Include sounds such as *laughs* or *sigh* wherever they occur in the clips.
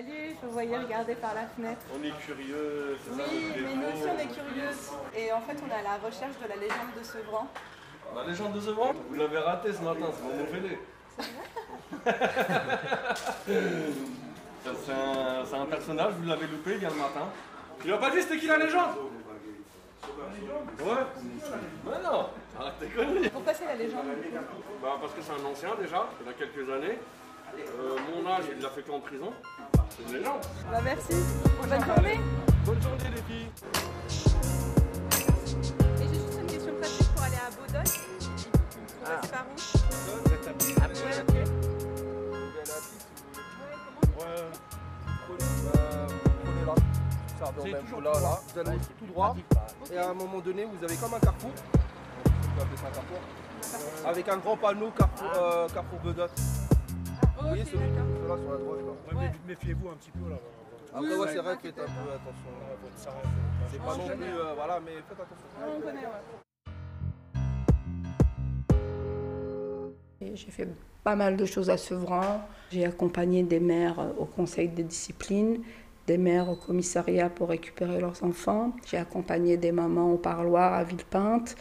escalier, je vous voyais regarder par la fenêtre. On est curieux, c'est ça Oui, mais nous aussi on est curieux. Et en fait, on est à la recherche de la légende de Sevran. La légende de Sevran? Vous l'avez raté ce matin, c'est mon *laughs* Ça, C'est un, c'est un personnage, vous l'avez loupé hier matin. Tu l'as pas dit c'était qui la légende? Ouais Mais non Arrête tes conneries Pourquoi c'est la légende? Bah parce que c'est un ancien déjà, il a quelques années. Euh, mon âge, il l'a fait qu'en prison. C'est une légende. Bah merci. Bonne journée. Bonne journée les filles Et j'ai juste une question pratique pour aller à Baudogne. On va passer par où Ouais, ok. prenez là, ça dans le même là, là, vous allez tout droit, et à un moment donné, vous avez comme un carrefour, on peut appeler ça un carrefour, avec un grand panneau Carrefour, euh, Carrefour Bedotte. Vous voyez celui là sur la droite là. Ouais. Méfiez-vous un petit peu là. Après, ouais, c'est vrai, faites un peu attention. C'est pas non plus, euh, voilà, mais faites attention. Ah, on connaît, ouais. J'ai fait pas mal de choses à Sevran. J'ai accompagné des mères au conseil de discipline, des mères au commissariat pour récupérer leurs enfants. J'ai accompagné des mamans au parloir à Villepinte.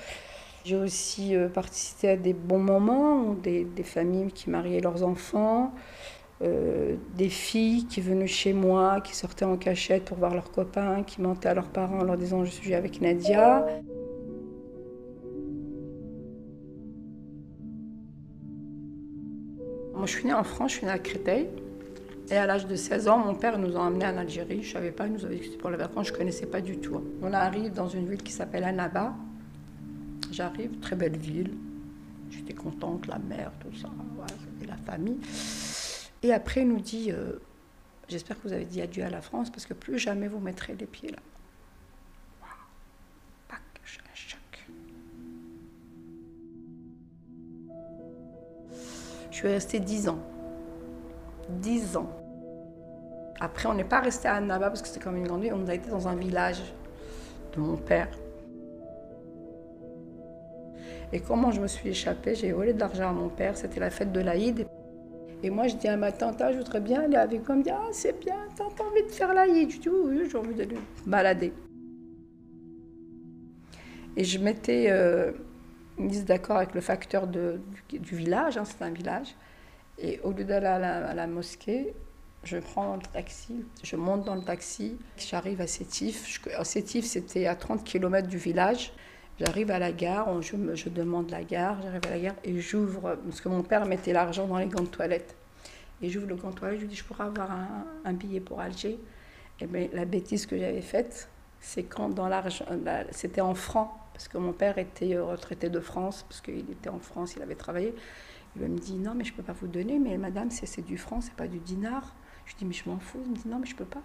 J'ai aussi euh, participé à des bons moments, des, des familles qui mariaient leurs enfants, euh, des filles qui venaient chez moi, qui sortaient en cachette pour voir leurs copains, qui mentaient à leurs parents en leur disant je suis avec Nadia. Moi, je suis née en France, je suis née à Créteil. Et à l'âge de 16 ans, mon père nous a emmenés en Algérie. Je ne savais pas, il nous avait dit que c'était pour les vacances, je ne connaissais pas du tout. On arrive dans une ville qui s'appelle Annaba. J'arrive, très belle ville. J'étais contente, la mer, tout ça, la famille. Et après, il nous dit euh, J'espère que vous avez dit adieu à la France parce que plus jamais vous mettrez les pieds là. Je suis restée 10 ans. 10 ans. Après, on n'est pas resté à Annaba parce que c'était comme une grande ville. On a été dans un village de mon père. Et comment je me suis échappée J'ai volé de l'argent à mon père. C'était la fête de l'Aïd. Et moi, je dis à ma tante, ah, je voudrais bien aller avec vous. Elle me dit, ah, c'est bien, t'as envie de faire l'Aïd Je dis, oui, j'ai envie d'aller balader. Et je m'étais euh, mise d'accord avec le facteur du, village, hein, c'est un village. Et au lieu d'aller à la, mosquée, je prends le taxi, je monte dans le taxi, j'arrive à Sétif. Sétif, c'était à 30 km du village. J'arrive à la gare, je, demande la gare, j'arrive à la gare et j'ouvre, parce que mon père mettait l'argent dans les gants de toilette. Et j'ouvre le gant de toilette, je lui dis, je pourrais avoir un, billet pour Alger. Et bien, la bêtise que j'avais faite, c'est quand dans l'argent, la- c'était en francs, parce que mon père était euh, retraité de France, parce qu'il était en France, il avait travaillé. Il me dit, non, mais je ne peux pas vous donner, mais madame, c'est du franc, c'est pas du dinar. Je dis, mais je m'en fous. Il me dit, non, mais je peux pas.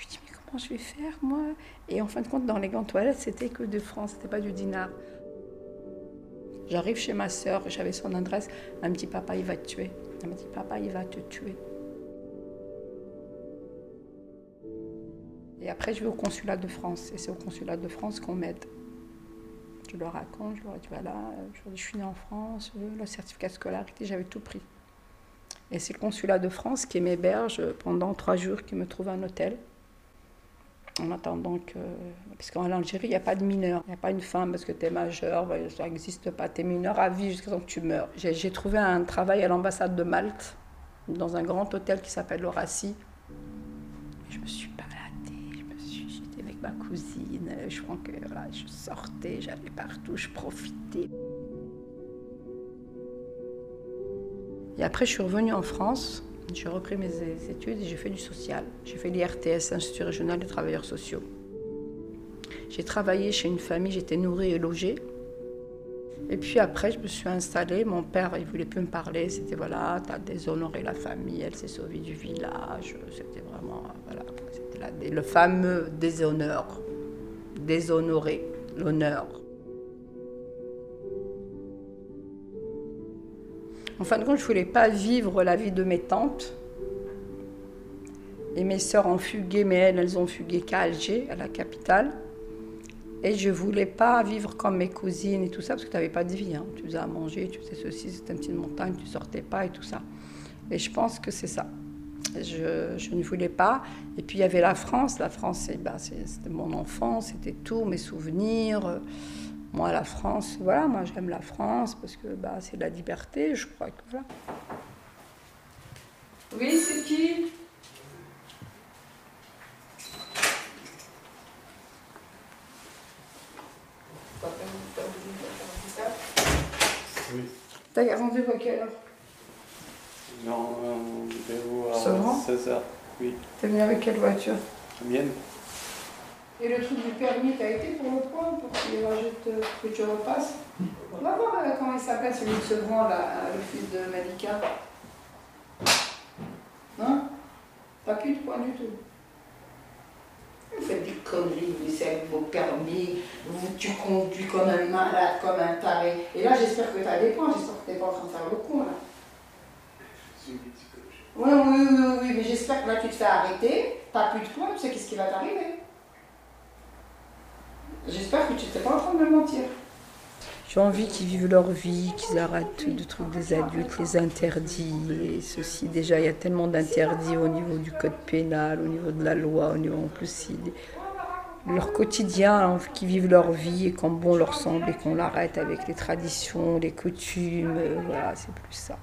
Je dis, mais comment je vais faire, moi? Et en fin de compte, dans les gants de toilette, c'était que de francs, c'était pas du dinar. J'arrive chez ma sœur, j'avais son adresse. Elle me dit, papa, il va te tuer. Elle me dit, papa, il va te tuer. Et après, je vais au consulat de France. Et c'est au consulat de France qu'on m'aide. Je leur raconte, je leur dis, voilà, je, suis née en France, euh, le certificat de scolarité, j'avais tout pris. Et c'est le consulat de France qui m'héberge pendant trois jours, qui me trouve un hôtel. En attendant que. Parce qu'en Algérie, il n'y a pas de mineur. Il n'y a pas une femme parce que tu es majeur, ouais, ça n'existe pas. Tu es mineur à vie jusqu'à temps que tu meurs. J'ai trouvé un travail à l'ambassade de Malte, dans un grand hôtel qui s'appelle l'Horacie. Je me suis baladée, j'étais avec ma cousine. Je crois que je sortais, j'allais partout, je profitais. Et après, je suis revenue en France. J'ai repris mes études et j'ai fait du social. J'ai fait l'IRTS, Institut régional des travailleurs sociaux. J'ai travaillé chez une famille, j'étais nourrie et logée. Et puis après, je me suis installée. Mon père, il voulait plus me parler. C'était voilà, t'as déshonoré la famille, elle s'est sauvée du village. C'était vraiment, voilà, c'était le fameux déshonneur. Déshonorer l'honneur. En fin de compte, je ne voulais pas vivre la vie de mes tantes. Et mes sœurs ont fugué, mais elles, elles ont fugué qu'à Alger, à la capitale. Et je ne voulais pas vivre comme mes cousines et tout ça, parce que tu n'avais pas de vie. hein. Tu faisais à manger, tu faisais ceci, c'était une petite montagne, tu sortais pas et tout ça. Et je pense que c'est ça. Je, ne voulais pas. Et puis il y avait la France. La France, bah, c'était mon enfance, c'était tout, mes souvenirs. Moi, la France, voilà, moi j'aime la France parce que bah, c'est la liberté, je crois que voilà. Oui, c'est qui? Oui. T'as rendez-vous à quelle heure? Non, rendez-vous à 16h. Oui. T'es venu avec quelle voiture? La mienne. Et le truc du permis, t'as été pour le point, pour qu'il rajoute euh, que tu repasses On va voir euh, comment il s'appelle celui de Sevran, là, euh, le fils de Malika. Hein? T'as plus de points du tout. Vous faites des conneries, vous laissez avec vos permis, vous, tu conduis comme un malade, comme un taré. Et là, j'espère que tu as des points, j'espère que tu n'es pas en train de faire le con, là. Oui, oui, oui, oui, mais j'espère que là, tu te fais arrêter, n'as plus de points, tu sais qu'est-ce qui va t'arriver. J'espère que tu n'étais pas en train de me mentir. J'ai envie qu'ils vivent leur vie, qu'ils arrêtent de trucs des adultes, les interdits et ceci. Déjà, il y a tellement d'interdits au niveau du code pénal, au niveau de la loi, au niveau en plus leur quotidien, hein, qu'ils vivent leur vie et comme bon leur semble et qu'on l'arrête avec les traditions, les coutumes. Euh, voilà, c'est plus ça.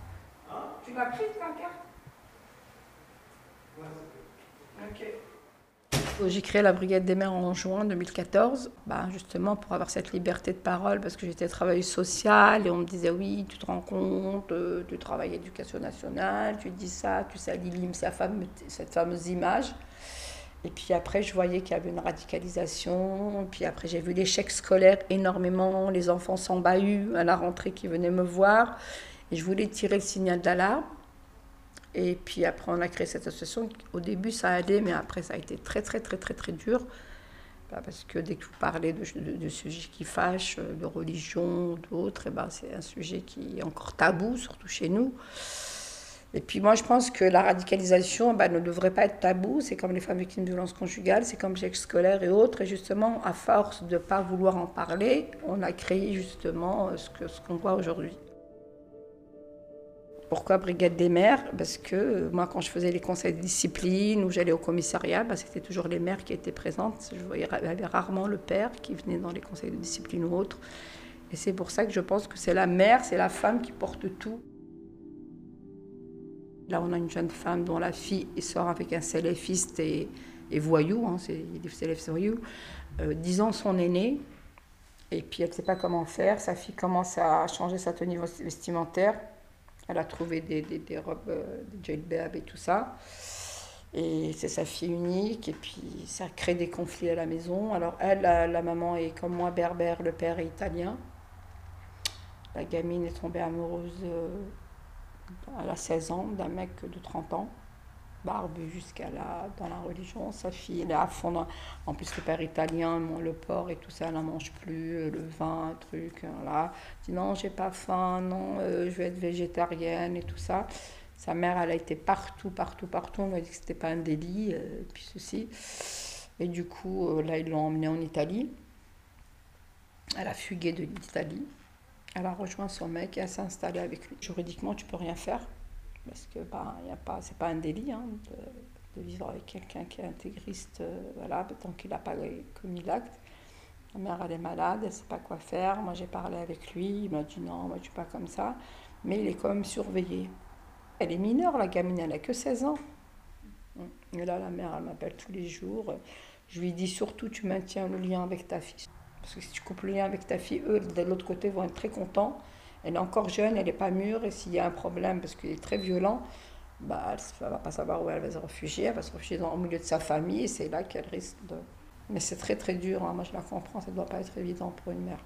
Tu m'as pris ta carte Ok. J'ai créé la Brigade des mères en juin 2014, bah, justement pour avoir cette liberté de parole, parce que j'étais travailleuse sociale et on me disait oui, tu te rends compte, euh, tu travailles éducation nationale, tu dis ça, tu salis cette fameuse image. Et puis après, je voyais qu'il y avait une radicalisation. Puis après, j'ai vu l'échec scolaire énormément, les enfants s'embahus à la rentrée qui venaient me voir. Et je voulais tirer le signal d'alarme. Et puis après, on a créé cette association. Au début, ça allait, mais après, ça a été très, très, très, très, très dur. Bah, parce que dès que vous parlez de, sujets qui fâchent, de religion, d'autres, bah, c'est un sujet qui est encore tabou, surtout chez nous. Et puis moi, je pense que la radicalisation bah, ne devrait pas être tabou. C'est comme les femmes victimes de violences conjugales, c'est comme l'échec scolaire et autres. Et justement, à force de ne pas vouloir en parler, on a créé justement qu'on ce qu'on voit aujourd'hui. Pourquoi Brigade des mères Parce que euh, moi, quand je faisais les conseils de discipline ou j'allais au commissariat, bah, c'était toujours les mères qui étaient présentes. Je voyais rarement le père qui venait dans les conseils de discipline ou autres. Et c'est pour ça que je pense que c'est la mère, c'est la femme qui porte tout. Là, on a une jeune femme dont la fille sort avec un célèfiste et, voyou, hein, c'est des voyou, euh, 10 ans son aîné, et puis elle ne sait pas comment faire. Sa fille commence à changer sa tenue vestimentaire. Elle a trouvé des, des, robes, euh, des et tout ça. Et c'est sa fille unique, et puis ça crée des conflits à la maison. Alors elle, la, maman est comme moi berbère, le père est italien. La gamine est tombée amoureuse, euh, elle a 16 ans, d'un mec de 30 ans barbu jusqu'à là, dans la religion. Sa fille, elle est à fond. En plus, le père italien, le porc et tout ça, elle n'en mange plus. Le vin, truc, hein, là. Dit non, j'ai pas faim, non, euh, je vais être végétarienne et tout ça. Sa mère, elle a été partout, partout, partout. On lui a dit que c'était pas un délit, euh, puis ceci. Et du coup, euh, là, ils l'ont emmenée en Italie. Elle a fugué de l'Italie. Elle a rejoint son mec et elle s'est installée avec lui. Juridiquement, tu peux rien faire parce que bah, y a pas, c'est pas un délit hein, de, vivre avec quelqu'un qui est intégriste, euh, voilà, tant qu'il n'a pas commis l'acte. Ma mère, elle est malade, elle ne sait pas quoi faire. Moi, j'ai parlé avec lui, il m'a dit non, moi, je suis pas comme ça. Mais il est quand même surveillé. Elle est mineure, la gamine, elle n'a que 16 ans. Et là, la mère, elle m'appelle tous les jours. Je lui dis surtout, tu maintiens le lien avec ta fille. Parce que si tu coupes le lien avec ta fille, eux, de l'autre côté, vont être très contents. Elle est encore jeune, elle n'est pas mûre, et s'il y a un problème, parce qu'il est très violent, bah, elle ne va pas savoir où elle va se réfugier, elle va se réfugier dans, au milieu de sa famille, et c'est là qu'elle risque de... Mais c'est très très dur, hein. moi je la comprends, ça ne doit pas être évident pour une mère.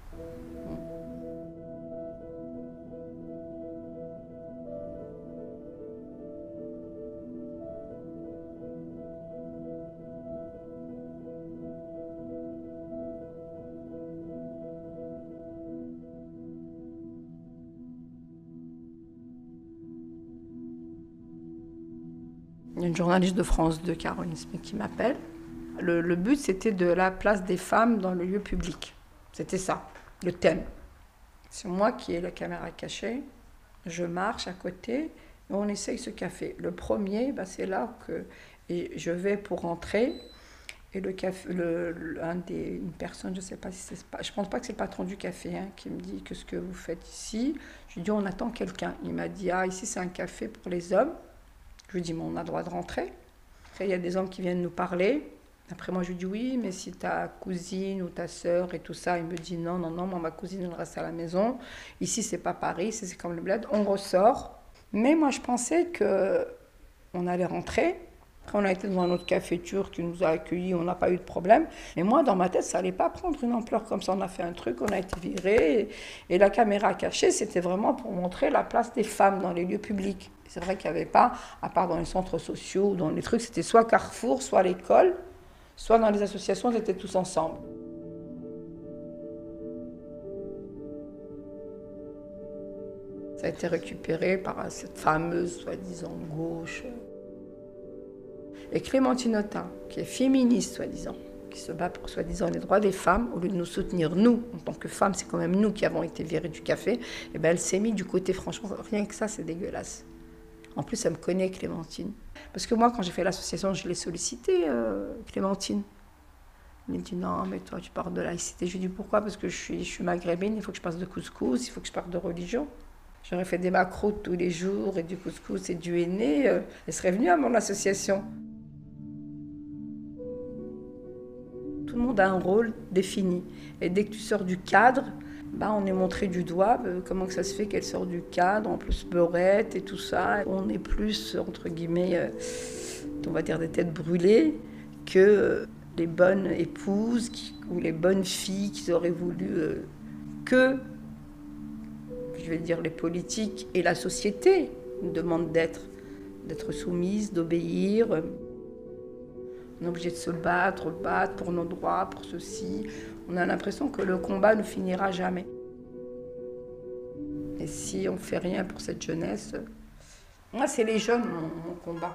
Une journaliste de France 2, Caroline qui m'appelle. Le, but, c'était de la place des femmes dans le lieu public. C'était ça, le thème. C'est moi qui ai la caméra cachée. Je marche à côté. on essaye ce café. Le premier, bah, c'est là que et je vais pour rentrer. Et le café, le, des, une personne, je sais pas si c'est pas, je pense pas que c'est le patron du café hein, qui me dit que ce que vous faites ici. Je lui dis on attend quelqu'un. Il m'a dit ah ici c'est un café pour les hommes. Je lui dis mais on a droit de rentrer. Après il y a des hommes qui viennent nous parler. Après moi je lui dis oui mais si ta cousine ou ta sœur et tout ça, il me dit non non non moi ma cousine elle reste à la maison. Ici c'est pas Paris, c'est comme le bled. On ressort. Mais moi je pensais que on allait rentrer après, on a été dans un autre café turc qui nous a accueillis, on n'a pas eu de problème. Mais moi, dans ma tête, ça n'allait pas prendre une ampleur comme ça. On a fait un truc, on a été viré. Et, la caméra cachée, c'était vraiment pour montrer la place des femmes dans les lieux publics. C'est vrai qu'il n'y avait pas, à part dans les centres sociaux, dans les trucs, c'était soit Carrefour, soit l'école, soit dans les associations, on était tous ensemble. Ça a été récupéré par cette fameuse, soi-disant, gauche. Et Clémentine Autain, qui est féministe, soi-disant, qui se bat pour soi-disant les droits des femmes, au lieu de nous soutenir, nous, en tant que femmes, c'est quand même nous qui avons été virées du café, et eh ben elle s'est mise du côté, franchement, rien que ça, c'est dégueulasse. En plus, elle me connaît, Clémentine. Parce que moi, quand j'ai fait l'association, je l'ai sollicité, euh, Clémentine. Elle m'a dit non, mais toi, tu parles de laïcité. Je lui ai dit pourquoi? Parce que je suis, je suis maghrébine, il faut que je passe de couscous, il faut que je parle de religion. J'aurais fait des macros tous les jours et du couscous et du henné. Euh, elle serait venue à mon association. Tout le monde a un rôle défini. Et dès que tu sors du cadre, bah, on est montré du doigt. Euh, comment ça se fait qu'elle sort du cadre, en plus beurette et tout ça. On est plus, entre guillemets, euh, on va dire des têtes brûlées que euh, les bonnes épouses ou les bonnes filles qui auraient voulu que, je vais dire, les politiques et la société demandent d'être, d'être soumises, d'obéir. On est obligé de se battre, battre pour nos droits, pour ceci. On a l'impression que le combat ne finira jamais. Et si on ne fait rien pour cette jeunesse, moi c'est les jeunes mon combat.